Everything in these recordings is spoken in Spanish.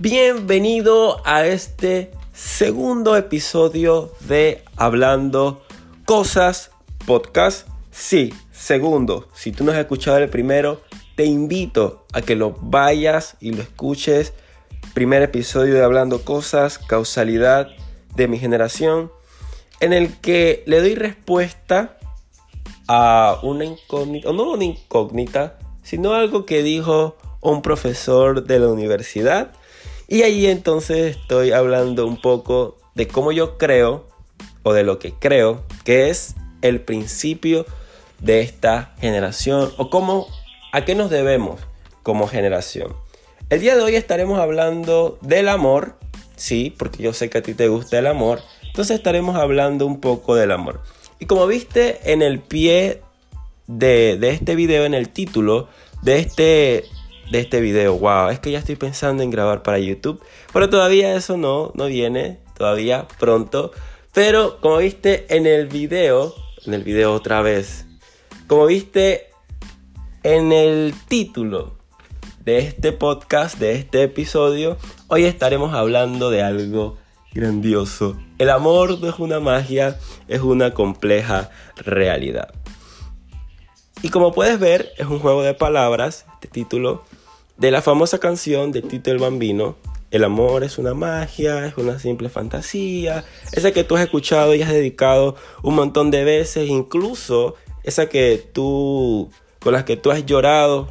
Bienvenido a este segundo episodio de Hablando Cosas Podcast. Sí, segundo. Si tú no has escuchado el primero, te invito a que lo vayas y lo escuches. Primer episodio de Hablando Cosas, causalidad de mi generación, en el que le doy respuesta a una incógnita, no una incógnita, sino algo que dijo un profesor de la universidad. Y ahí entonces estoy hablando un poco de cómo yo creo, o de lo que creo, que es el principio de esta generación, o cómo, a qué nos debemos como generación. El día de hoy estaremos hablando del amor, sí, porque yo sé que a ti te gusta el amor, entonces estaremos hablando un poco del amor. Y como viste en el pie de, de este video, en el título de este de este video. Wow, es que ya estoy pensando en grabar para YouTube, pero todavía eso no, no viene, todavía pronto. Pero como viste en el video, en el video otra vez, como viste en el título de este podcast, de este episodio, hoy estaremos hablando de algo grandioso. El amor no es una magia, es una compleja realidad. Y como puedes ver, es un juego de palabras, este título, de la famosa canción de Tito el Bambino, El amor es una magia, es una simple fantasía, esa que tú has escuchado y has dedicado un montón de veces, incluso esa que tú, con las que tú has llorado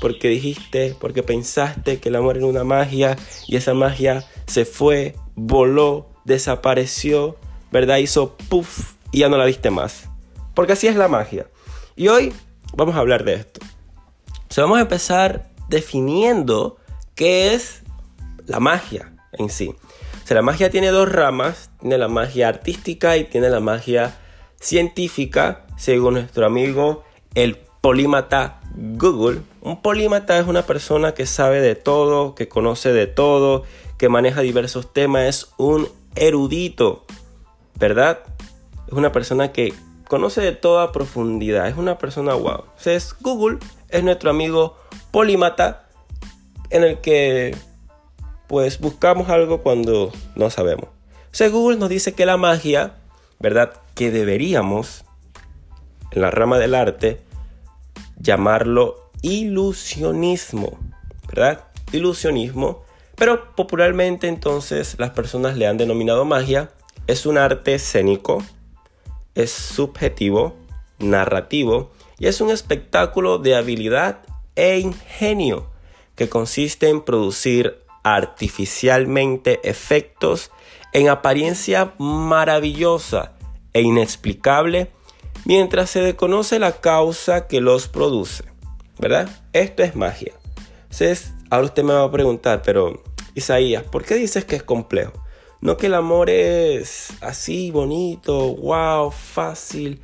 porque dijiste, porque pensaste que el amor era una magia y esa magia se fue, voló, desapareció, ¿verdad? Hizo puff y ya no la viste más. Porque así es la magia. Y hoy vamos a hablar de esto. O vamos a empezar definiendo qué es la magia en sí. O sea, la magia tiene dos ramas, tiene la magia artística y tiene la magia científica, según nuestro amigo el polímata Google. Un polímata es una persona que sabe de todo, que conoce de todo, que maneja diversos temas, es un erudito, ¿verdad? Es una persona que conoce de toda profundidad, es una persona wow. Entonces, Google es nuestro amigo polímata en el que pues buscamos algo cuando no sabemos. Google nos dice que la magia, ¿verdad? Que deberíamos, en la rama del arte, llamarlo ilusionismo, ¿verdad? Ilusionismo. Pero popularmente entonces las personas le han denominado magia. Es un arte escénico, es subjetivo, narrativo y es un espectáculo de habilidad e ingenio que consiste en producir artificialmente efectos en apariencia maravillosa e inexplicable mientras se desconoce la causa que los produce. ¿Verdad? Esto es magia. Entonces, ahora usted me va a preguntar, pero Isaías, ¿por qué dices que es complejo? No que el amor es así, bonito, wow, fácil,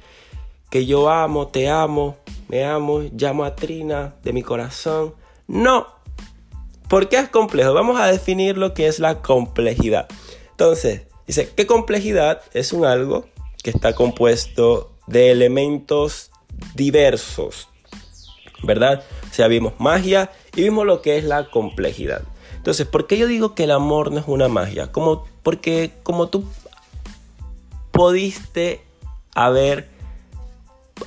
que yo amo, te amo, me amo, llamo a Trina de mi corazón. No. ¿Por qué es complejo? Vamos a definir lo que es la complejidad. Entonces, dice, ¿qué complejidad? Es un algo que está compuesto de elementos diversos. ¿Verdad? O sea, vimos magia y vimos lo que es la complejidad. Entonces, ¿por qué yo digo que el amor no es una magia? Como, porque como tú pudiste haber,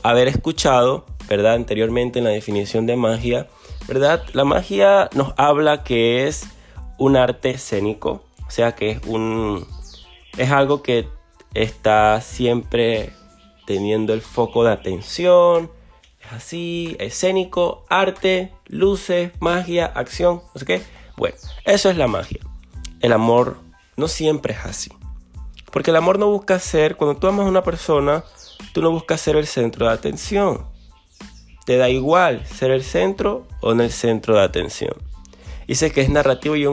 haber escuchado, ¿verdad? Anteriormente en la definición de magia, ¿verdad? La magia nos habla que es un arte escénico, o sea que es un es algo que está siempre teniendo el foco de atención, es así, escénico, arte, luces, magia, acción, no sé qué. Bueno, eso es la magia. El amor no siempre es así. Porque el amor no busca ser, cuando tú amas a una persona, tú no buscas ser el centro de atención. Te da igual ser el centro o en el centro de atención. Dice que es narrativo y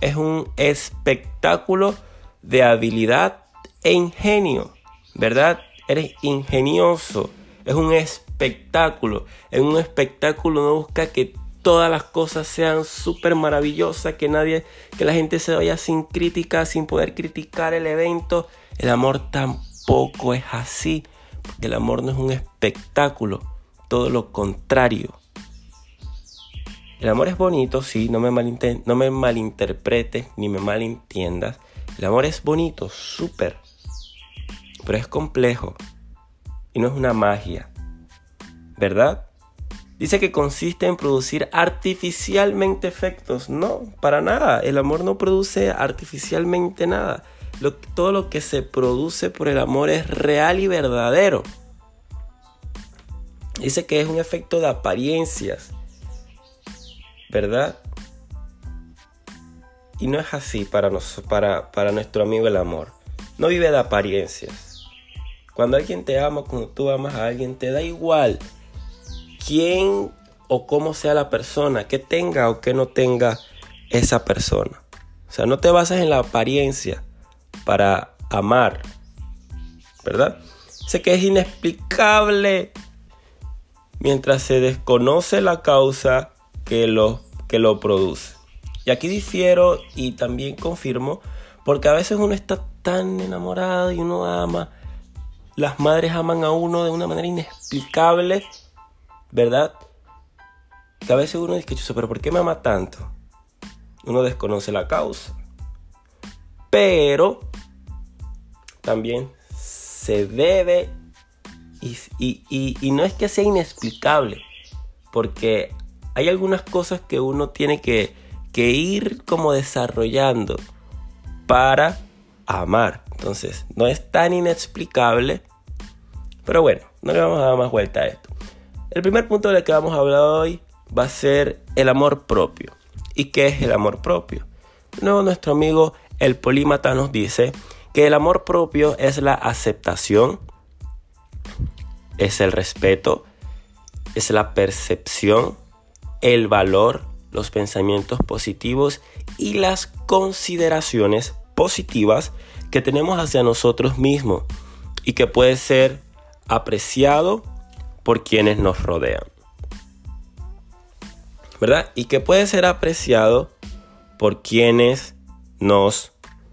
es un espectáculo de habilidad e ingenio, ¿verdad? Eres ingenioso, es un espectáculo. En un espectáculo no busca que todas las cosas sean súper maravillosas, que nadie, que la gente se vaya sin crítica, sin poder criticar el evento. El amor tampoco es así, el amor no es un espectáculo todo lo contrario. El amor es bonito, sí, no me, no me malinterpretes ni me malentiendas. El amor es bonito, súper. Pero es complejo. Y no es una magia. ¿Verdad? Dice que consiste en producir artificialmente efectos. No, para nada. El amor no produce artificialmente nada. Todo lo que se produce por el amor es real y verdadero. Dice que es un efecto de apariencias. ¿verdad? Y no es así para, para, para nuestro amigo el amor. No vive de apariencias. Cuando alguien te ama, cuando tú amas a alguien, te da igual quién o cómo sea la persona, que tenga o que no tenga esa persona. O sea, no te basas en la apariencia para amar, ¿verdad? Sé que es inexplicable mientras se desconoce la causa que lo, que lo produce. Y aquí difiero y también confirmo, porque a veces uno está tan enamorado y uno ama, las madres aman a uno de una manera inexplicable, ¿verdad? Que a veces uno dice, pero ¿por qué me ama tanto? Uno desconoce la causa. Pero también se debe, y, y no es que sea inexplicable, porque hay algunas cosas que uno tiene que, ir como desarrollando para amar. Entonces, no es tan inexplicable, pero bueno, no le vamos a dar más vuelta a esto. El primer punto del que vamos a hablar hoy va a ser el amor propio. ¿Y qué es el amor propio? No, nuestro amigo el polímata nos dice que el amor propio es la aceptación, es el respeto, es la percepción, el valor, los pensamientos positivos y las consideraciones positivas que tenemos hacia nosotros mismos y que puede ser apreciado por quienes nos rodean. ¿Verdad? Y que puede ser apreciado por quienes nos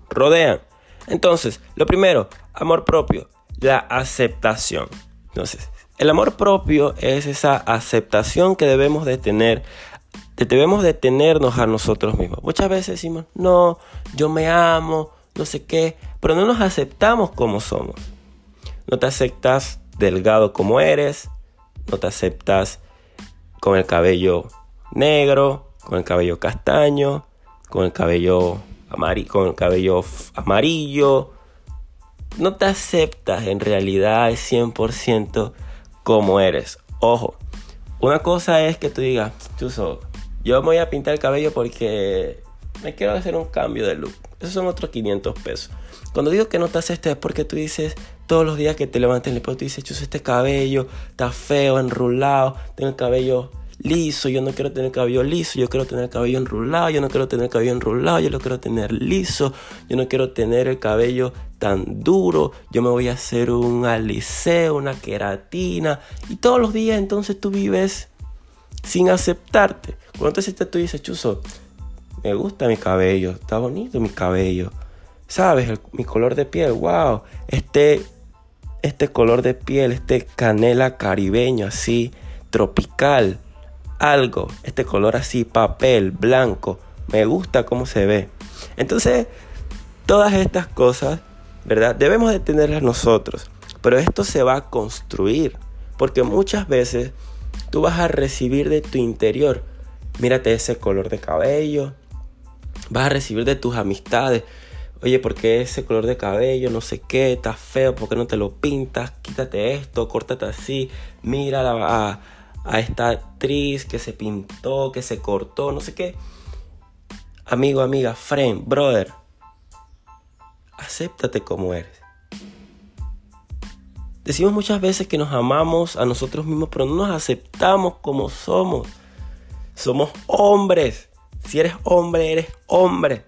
rodean. Entonces, lo primero, amor propio, la aceptación. Entonces, el amor propio es esa aceptación que debemos de tener, debemos de tenernos a nosotros mismos. Muchas veces decimos, no, yo me amo, no sé qué, pero no nos aceptamos como somos. No te aceptas delgado como eres, no te aceptas con el cabello negro, con el cabello castaño, con el cabello, amarillo, con el cabello amarillo. No te aceptas en realidad al 100% como eres. Ojo, una cosa es que tú digas, Chuso, yo me voy a pintar el cabello porque me quiero hacer un cambio de look. Esos son otros 500 pesos. Cuando digo que no te haces es porque tú dices todos los días que te levantes el espejo, tú dices, Chuso, este cabello está feo, enrulado, tengo el cabello liso, yo no quiero tener cabello liso, yo quiero tener cabello enrulado, yo no quiero tener cabello enrulado, yo lo quiero tener liso, yo no quiero tener el cabello tan duro, yo me voy a hacer un aliseo, una queratina, y todos los días entonces tú vives sin aceptarte. Cuando te tú dices, Chuzo, me gusta mi cabello, está bonito mi cabello, sabes, mi color de piel, wow, este, este color de piel, este canela caribeño así, tropical, algo, este color así, papel, blanco, me gusta cómo se ve. Entonces, todas estas cosas, ¿verdad? Debemos de tenerlas nosotros, pero esto se va a construir, porque muchas veces tú vas a recibir de tu interior, mírate ese color de cabello, vas a recibir de tus amistades, oye, ¿por qué ese color de cabello? No sé qué, está feo, ¿por qué no te lo pintas? Quítate esto, córtate así, mira a, a esta actriz que se pintó, que se cortó, no sé qué. Amigo, amiga, friend, brother, acéptate como eres. Decimos muchas veces que nos amamos a nosotros mismos, pero no nos aceptamos como somos. Somos hombres. Si eres hombre, eres hombre.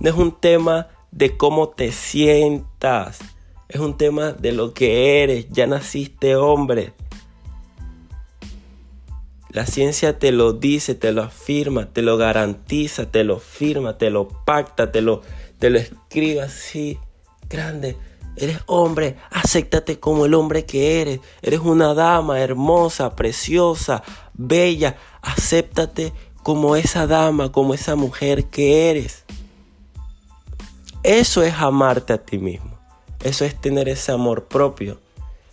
No es un tema de cómo te sientas. Es un tema de lo que eres. Ya naciste hombre. La ciencia te lo dice, te lo afirma, te lo garantiza, te lo firma, te lo pacta, te lo, te lo escribe así, grande. eres hombre, acéptate como el hombre que eres. Eres una dama hermosa, preciosa, bella. Acéptate como esa dama, como esa mujer que eres. Eso es amarte a ti mismo. Eso es tener ese amor propio.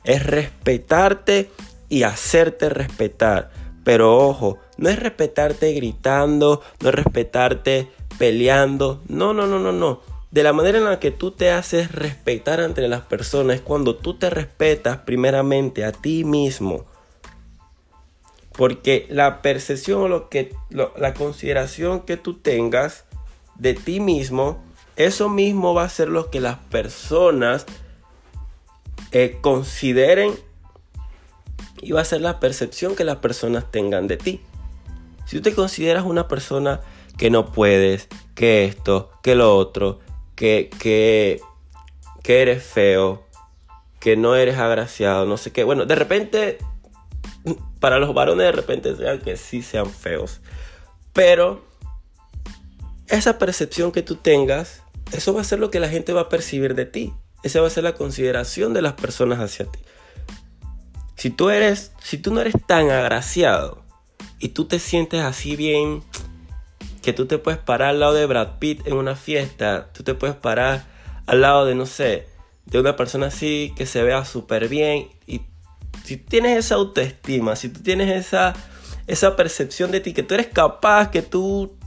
Es respetarte y hacerte respetar. Pero ojo, no es respetarte gritando, no es respetarte peleando. No, no, no, no, no. De la manera en la que tú te haces respetar ante las personas es cuando tú te respetas primeramente a ti mismo. Porque la percepción o lo que, la consideración que tú tengas de ti mismo, eso mismo va a ser lo que las personas eh, consideren y va a ser la percepción que las personas tengan de ti. Si tú te consideras una persona que no puedes, que esto, que lo otro, que, que, que eres feo, que no eres agraciado, no sé qué. Bueno, de repente, para los varones de repente sean que sí sean feos. Pero esa percepción que tú tengas, eso va a ser lo que la gente va a percibir de ti. Esa va a ser la consideración de las personas hacia ti. Si tú eres, si tú no eres tan agraciado y tú te sientes así bien, que tú te puedes parar al lado de Brad Pitt en una fiesta, tú te puedes parar al lado de, no sé, de una persona así que se vea súper bien y si tienes esa autoestima, si tú tienes esa, esa percepción de ti, que tú eres capaz, que tú,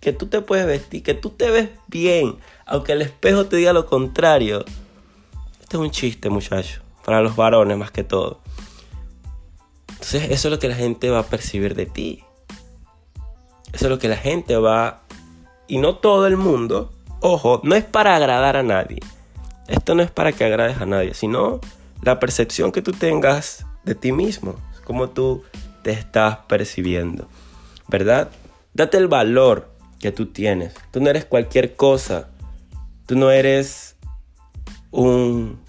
que tú te puedes vestir, que tú te ves bien, aunque el espejo te diga lo contrario. Este es un chiste, muchacho para los varones más que todo. Entonces eso es lo que la gente va a percibir de ti. Eso es lo que la gente va... Y no todo el mundo, ojo, no es para agradar a nadie. Esto no es para que agrades a nadie, sino la percepción que tú tengas de ti mismo, cómo tú te estás percibiendo, ¿verdad? Date el valor que tú tienes. Tú no eres cualquier cosa. Tú no eres un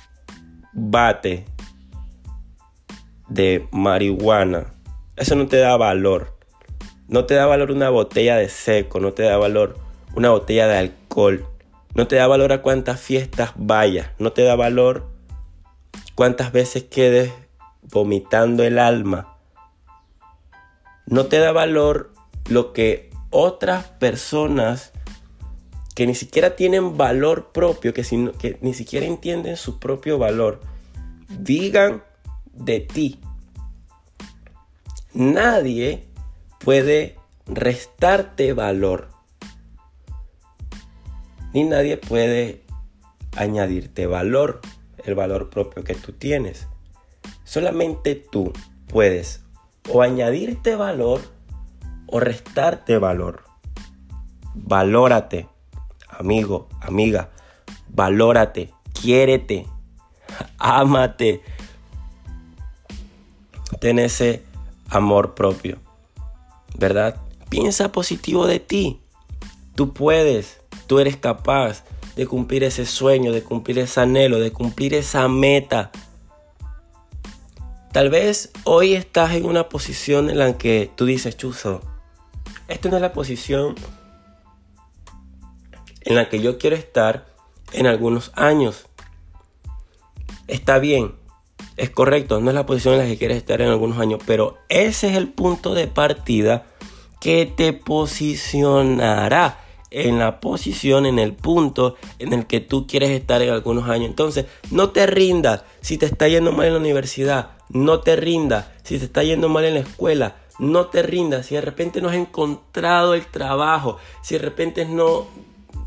bate de marihuana, eso no te da valor. No te da valor una botella de seco, no te da valor una botella de alcohol, no te da valor a cuántas fiestas vayas, no te da valor cuántas veces quedes vomitando el alma. No te da valor lo que otras personas que ni siquiera tienen valor propio, que, que ni siquiera entienden su propio valor, digan de ti. Nadie puede restarte valor. Ni nadie puede añadirte valor, el valor propio que tú tienes. Solamente tú puedes o añadirte valor o restarte valor. Valórate amigo, amiga, valórate, quiérete, ámate. Ten ese amor propio, ¿verdad? Piensa positivo de ti. Tú puedes, tú eres capaz de cumplir ese sueño, de cumplir ese anhelo, de cumplir esa meta. Tal vez hoy estás en una posición en la que tú dices, Chuzo, esta no es la posición en la que yo quiero estar en algunos años. Está bien, es correcto, no es la posición en la que quieres estar en algunos años, pero ese es el punto de partida que te posicionará en la posición, en el punto en el que tú quieres estar en algunos años. Entonces, no te rindas si te está yendo mal en la universidad, no te rindas si te está yendo mal en la escuela, no te rindas si de repente no has encontrado el trabajo, si de repente no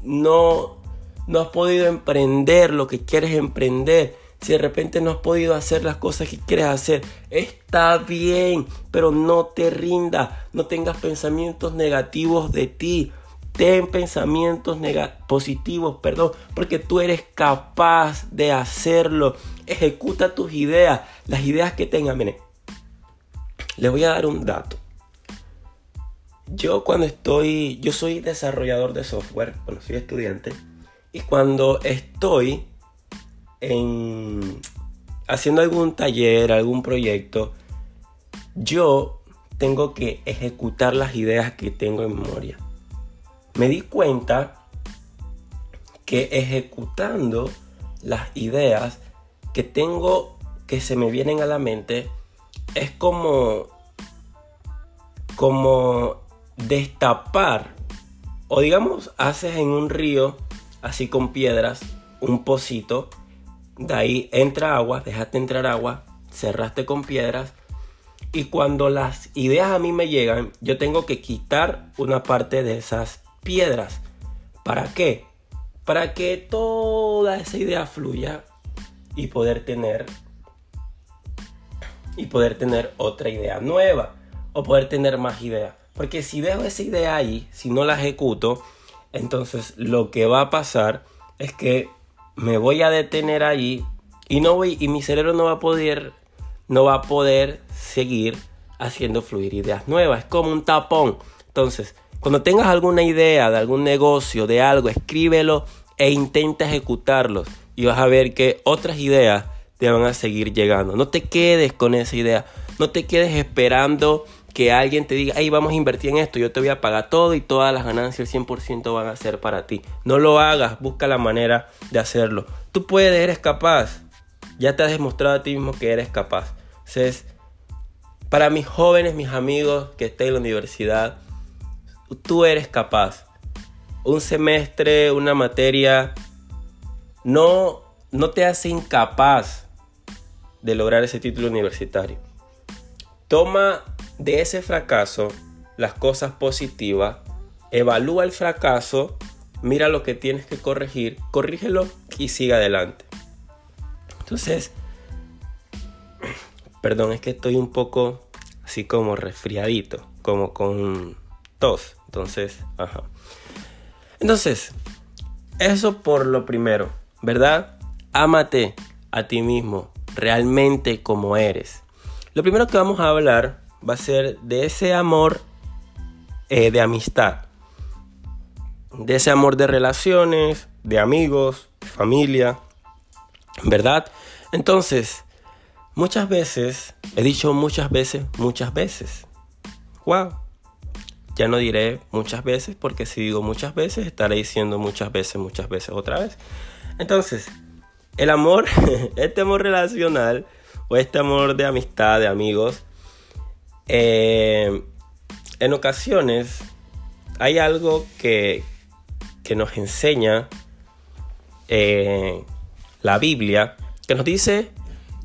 no, no has podido emprender lo que quieres emprender, si de repente no has podido hacer las cosas que quieres hacer, está bien, pero no te rindas, no tengas pensamientos negativos de ti. Ten pensamientos positivos, perdón, porque tú eres capaz de hacerlo. Ejecuta tus ideas, las ideas que tengas. Miren, les voy a dar un dato. Yo cuando estoy, yo soy desarrollador de software, bueno, soy estudiante, y cuando estoy en, haciendo algún taller, algún proyecto, yo tengo que ejecutar las ideas que tengo en memoria. Me di cuenta que ejecutando las ideas que tengo que se me vienen a la mente es como como destapar o digamos haces en un río así con piedras un pocito de ahí entra agua dejaste entrar agua cerraste con piedras y cuando las ideas a mí me llegan yo tengo que quitar una parte de esas piedras ¿para qué? para que toda esa idea fluya y poder tener y poder tener otra idea nueva o poder tener más ideas. Porque si dejo esa idea ahí, si no la ejecuto, entonces lo que va a pasar es que me voy a detener ahí y no voy y mi cerebro no va a poder no va a poder seguir haciendo fluir ideas nuevas, es como un tapón. Entonces, cuando tengas alguna idea de algún negocio, de algo, escríbelo e intenta ejecutarlos y vas a ver que otras ideas te van a seguir llegando. No te quedes con esa idea, no te quedes esperando que alguien te diga, hey, vamos a invertir en esto, yo te voy a pagar todo y todas las ganancias, el 100% van a ser para ti. No lo hagas, busca la manera de hacerlo. Tú puedes, eres capaz. Ya te has demostrado a ti mismo que eres capaz. Entonces, para mis jóvenes, mis amigos que estén en la universidad, tú eres capaz un semestre, una materia, no, no te hace incapaz de lograr ese título universitario. Toma de ese fracaso las cosas positivas, evalúa el fracaso, mira lo que tienes que corregir, corrígelo y siga adelante. Entonces, perdón, es que estoy un poco así como resfriadito, como con tos. Entonces, ajá. Entonces, eso por lo primero, ¿verdad? Ámate a ti mismo, realmente como eres. Lo primero que vamos a hablar va a ser de ese amor eh, de amistad, de ese amor de relaciones, de amigos, familia, ¿verdad? Entonces, muchas veces, he dicho muchas veces, muchas veces. ¡Wow! Ya no diré muchas veces porque si digo muchas veces estaré diciendo muchas veces, muchas veces otra vez. Entonces, el amor, este amor relacional o este amor de amistad, de amigos, eh, en ocasiones hay algo que, que nos enseña eh, la Biblia, que nos dice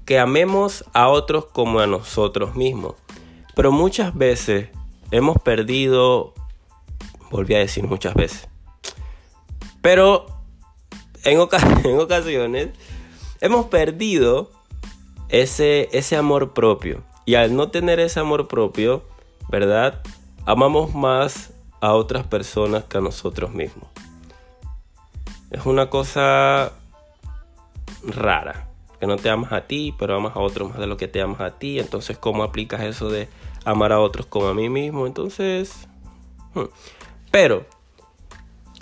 que amemos a otros como a nosotros mismos. Pero muchas veces hemos perdido, volví a decir muchas veces, pero en, en ocasiones hemos perdido ese, ese amor propio. Y al no tener ese amor propio, ¿verdad? Amamos más a otras personas que a nosotros mismos. Es una cosa rara. Que no te amas a ti, pero amas a otros más de lo que te amas a ti. Entonces, ¿cómo aplicas eso de amar a otros como a mí mismo. Entonces, hmm. pero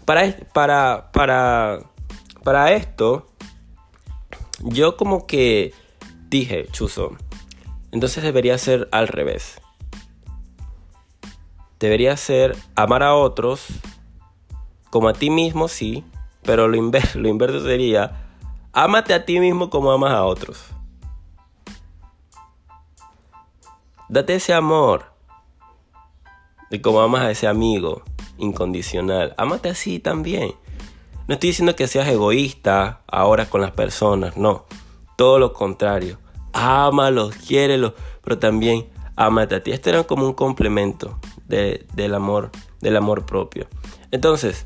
para, para, para, para esto, yo como que dije, Chuzo, entonces debería ser al revés. Debería ser amar a otros como a ti mismo, sí, pero lo inverso, sería, ámate a ti mismo como amas a otros. Date ese amor. De como amas a ese amigo incondicional. Amate así también. No estoy diciendo que seas egoísta ahora con las personas, no. Todo lo contrario. Ámalos, quiérelos, pero también ámate a ti. Este era como un complemento del amor, del amor propio. Entonces,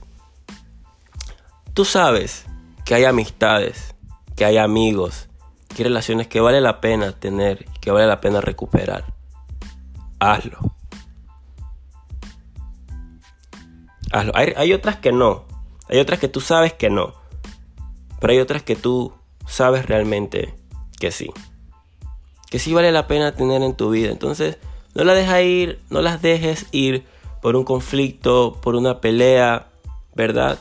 tú sabes que hay amistades, que hay amigos, que hay relaciones que vale la pena tener, que vale la pena recuperar hazlo. Hazlo. Hay, otras que no. Hay otras que tú sabes que no. Pero hay otras que tú sabes realmente que sí. Que sí vale la pena tener en tu vida. Entonces, no la dejes ir, no las dejes ir por un conflicto, por una pelea, ¿verdad?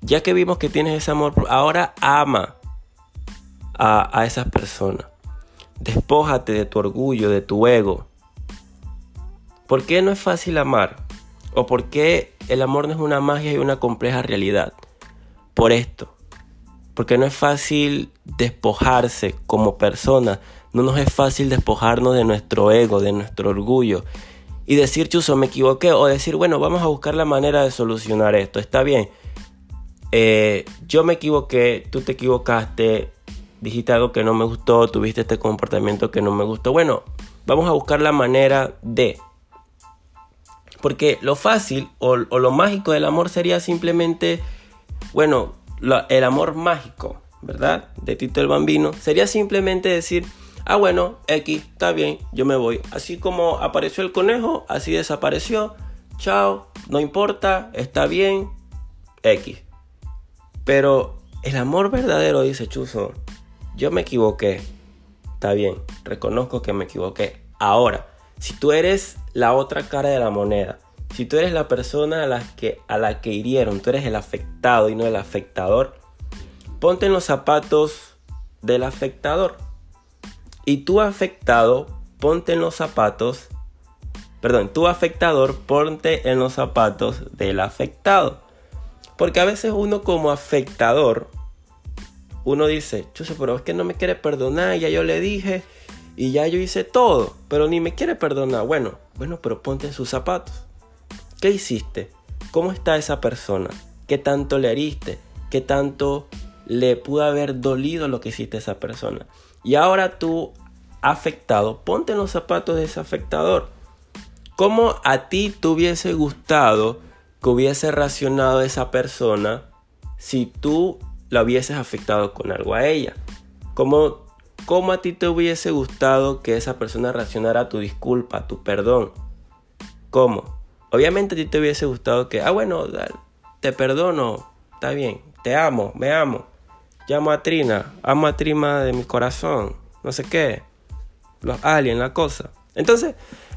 Ya que vimos que tienes ese amor, ahora ama a, a esas personas. Despójate de tu orgullo, de tu ego. ¿Por qué no es fácil amar? ¿O por qué el amor no es una magia y una compleja realidad? Por esto. Porque no es fácil despojarse como persona, no nos es fácil despojarnos de nuestro ego, de nuestro orgullo y decir, chuso, me equivoqué, o decir, bueno, vamos a buscar la manera de solucionar esto, está bien. Eh, yo me equivoqué, tú te equivocaste, dijiste algo que no me gustó, tuviste este comportamiento que no me gustó. Bueno, vamos a buscar la manera de. Porque lo fácil o, lo mágico del amor sería simplemente, bueno, el amor mágico, ¿verdad? De Tito el Bambino, sería simplemente decir, ah, bueno, X, está bien, yo me voy. Así como apareció el conejo, así desapareció, chao, no importa, está bien, X. Pero el amor verdadero, dice Chuzo, yo me equivoqué, está bien, reconozco que me equivoqué. Ahora, si tú eres la otra cara de la moneda, si tú eres la persona a la que, a la que hirieron, tú eres el afectado y no el afectador, ponte en los zapatos del afectador. Y tú afectado, ponte en los zapatos, perdón, tú afectador, ponte en los zapatos del afectado. Porque a veces uno como afectador, uno dice, chuso, pero es que no me quiere perdonar, ya yo le dije y ya yo hice todo, pero ni me quiere perdonar. Bueno, bueno, pero ponte en sus zapatos. ¿Qué hiciste? ¿Cómo está esa persona? ¿Qué tanto le heriste? ¿Qué tanto le pudo haber dolido lo que hiciste a esa persona? Y ahora tú, afectado, ponte en los zapatos de ese afectador. ¿Cómo a ti te hubiese gustado que hubiese reaccionado esa persona si tú la hubieses afectado con algo a ella? ¿Cómo, ¿Cómo a ti te hubiese gustado que esa persona reaccionara tu disculpa, tu perdón? ¿Cómo? Obviamente a ti te hubiese gustado que, ah, bueno, te perdono, está bien, te amo, me amo. Llamo a Trina, amo a Trina de mi corazón, no sé qué. Los aliens, la cosa. Entonces,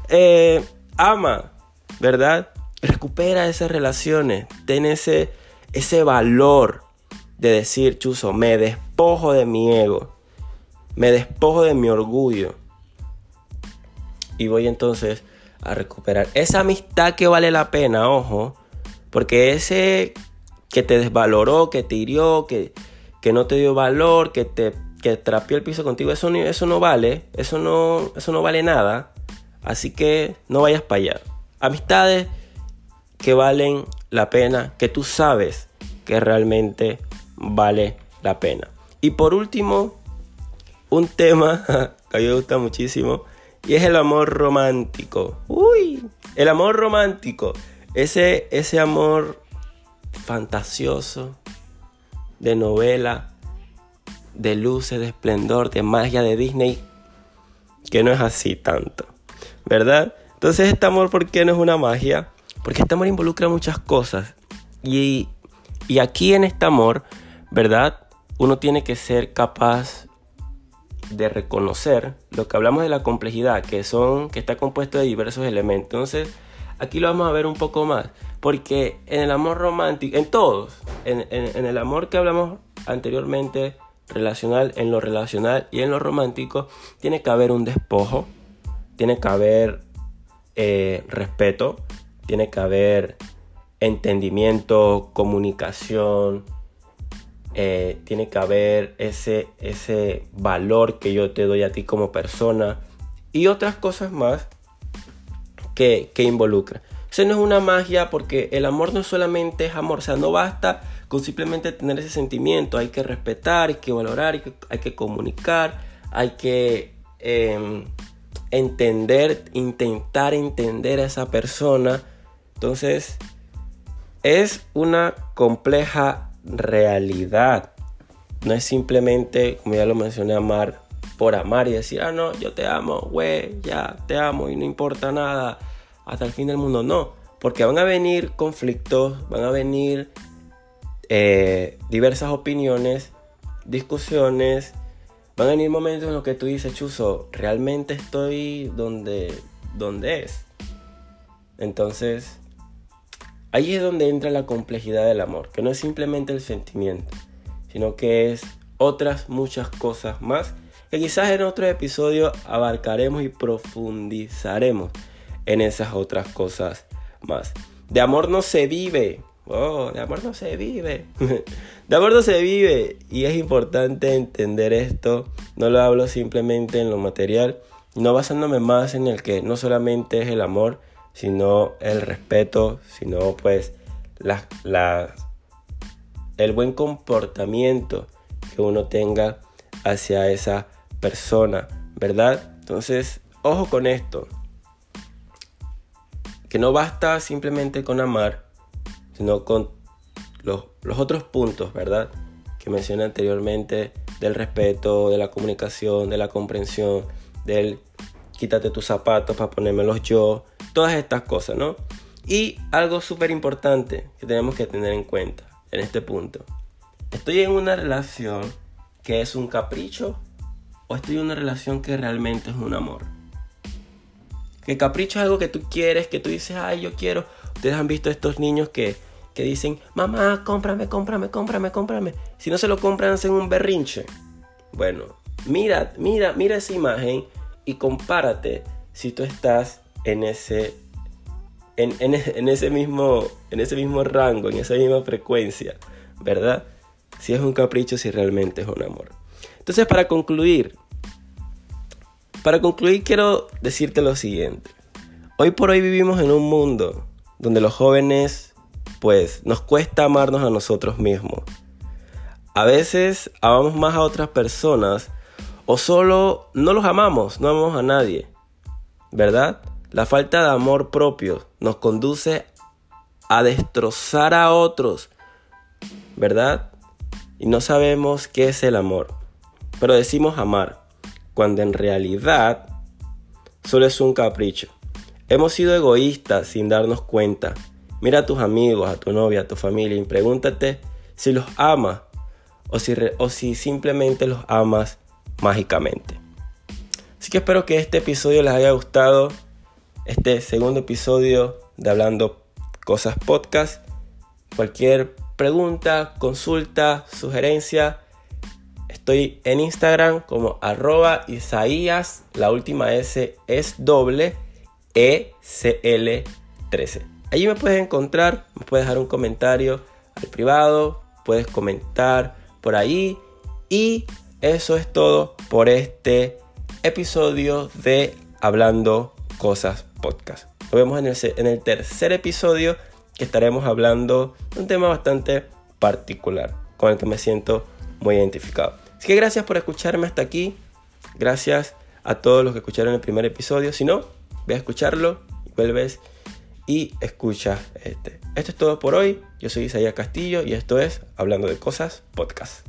eh, ama, ¿verdad? Recupera esas relaciones, ten ese, ese valor de decir, Chuzo, me despojo de mi ego, me despojo de mi orgullo. Y voy entonces a recuperar esa amistad que vale la pena, ojo, porque ese que te desvaloró, que te hirió, que, que no te dio valor, que te que trapió el piso contigo, eso, eso no vale, eso no, eso no vale nada. Así que no vayas para allá. Amistades que valen la pena, que tú sabes que realmente vale la pena. Y por último, un tema que a mí me gusta muchísimo y es el amor romántico. Uy, el amor romántico. Ese, ese amor fantasioso, de novela, de luces, de esplendor, de magia de Disney, que no es así tanto, ¿verdad? Entonces este amor, ¿por qué no es una magia? Porque este amor involucra muchas cosas. Y, y aquí en este amor, ¿verdad? Uno tiene que ser capaz de reconocer lo que hablamos de la complejidad, que son que está compuesto de diversos elementos. Entonces, aquí lo vamos a ver un poco más, porque en el amor romántico, en todos, en, el amor que hablamos anteriormente, relacional, en lo relacional y en lo romántico, tiene que haber un despojo, tiene que haber eh, respeto, tiene que haber entendimiento, comunicación, eh, tiene que haber ese, ese valor que yo te doy a ti como persona y otras cosas más que, que involucra. Eso no es una magia porque el amor no solamente es amor, o sea, no basta con simplemente tener ese sentimiento, hay que respetar, hay que valorar, hay que, hay que comunicar, hay que em, entender, intentar entender a esa persona. Entonces, es una compleja realidad. No es simplemente, como ya lo mencioné, amar por amar y decir, ah, no, yo te amo, güey, ya te amo y no importa nada hasta el fin del mundo. No, porque van a venir conflictos, van a venir eh, diversas opiniones, discusiones, van a venir momentos en los que tú dices, Chuzo, realmente estoy donde, donde es. Entonces, Ahí es donde entra la complejidad del amor, que no es simplemente el sentimiento, sino que es otras muchas cosas más que quizás en otro episodio abarcaremos y profundizaremos en esas otras cosas más. De amor no se vive, Oh, de amor no se vive. de amor no se vive. Y es importante entender esto. No lo hablo simplemente en lo material, no basándome más en el que no solamente es el amor, sino el respeto, sino pues el buen comportamiento que uno tenga hacia esa persona, ¿verdad? Entonces, ojo con esto. Que no basta simplemente con amar, sino con los, los otros puntos, ¿verdad? Que mencioné anteriormente del respeto, de la comunicación, de la comprensión, del quítate tus zapatos para ponérmelos yo, todas estas cosas, ¿no? Y algo súper importante que tenemos que tener en cuenta en este punto. ¿Estoy en una relación que es un capricho o estoy en una relación que realmente es un amor? Que capricho es algo que tú quieres, que tú dices, ay, yo quiero. Ustedes han visto estos niños que, que dicen, mamá, cómprame, cómprame, cómprame, cómprame. Si no se lo compran, hacen un berrinche. Bueno, mira, mira, mira esa imagen y compárate si tú estás en ese, en, ese mismo, en ese mismo rango, en esa misma frecuencia, ¿verdad? Si es un capricho, si realmente es un amor. Entonces, para concluir, para concluir quiero decirte lo siguiente. Hoy por hoy vivimos en un mundo donde los jóvenes, pues, nos cuesta amarnos a nosotros mismos. A veces amamos más a otras personas o solo no los amamos, no amamos a nadie, ¿verdad? La falta de amor propio nos conduce a destrozar a otros, ¿verdad? Y no sabemos qué es el amor, pero decimos amar, cuando en realidad solo es un capricho. Hemos sido egoístas sin darnos cuenta. Mira a tus amigos, a tu novia, a tu familia y pregúntate si los amas o si, o si simplemente los amas mágicamente. Así que espero que este episodio les haya gustado. Este segundo episodio de Hablando Cosas Podcast. Cualquier pregunta, consulta, sugerencia. Estoy en Instagram como arroba Isaías. La última S es doble ECL13. Allí me puedes encontrar, me puedes dejar un comentario al privado, puedes comentar por ahí y eso es todo por este episodio de Hablando Cosas Podcast. Nos vemos en el, tercer episodio que estaremos hablando de un tema bastante particular con el que me siento muy identificado. Así que gracias por escucharme hasta aquí. Gracias a todos los que escucharon el primer episodio. Si no, ve a escucharlo, vuelves y escucha este. Esto es todo por hoy. Yo soy Isaías Castillo y esto es Hablando de Cosas Podcast.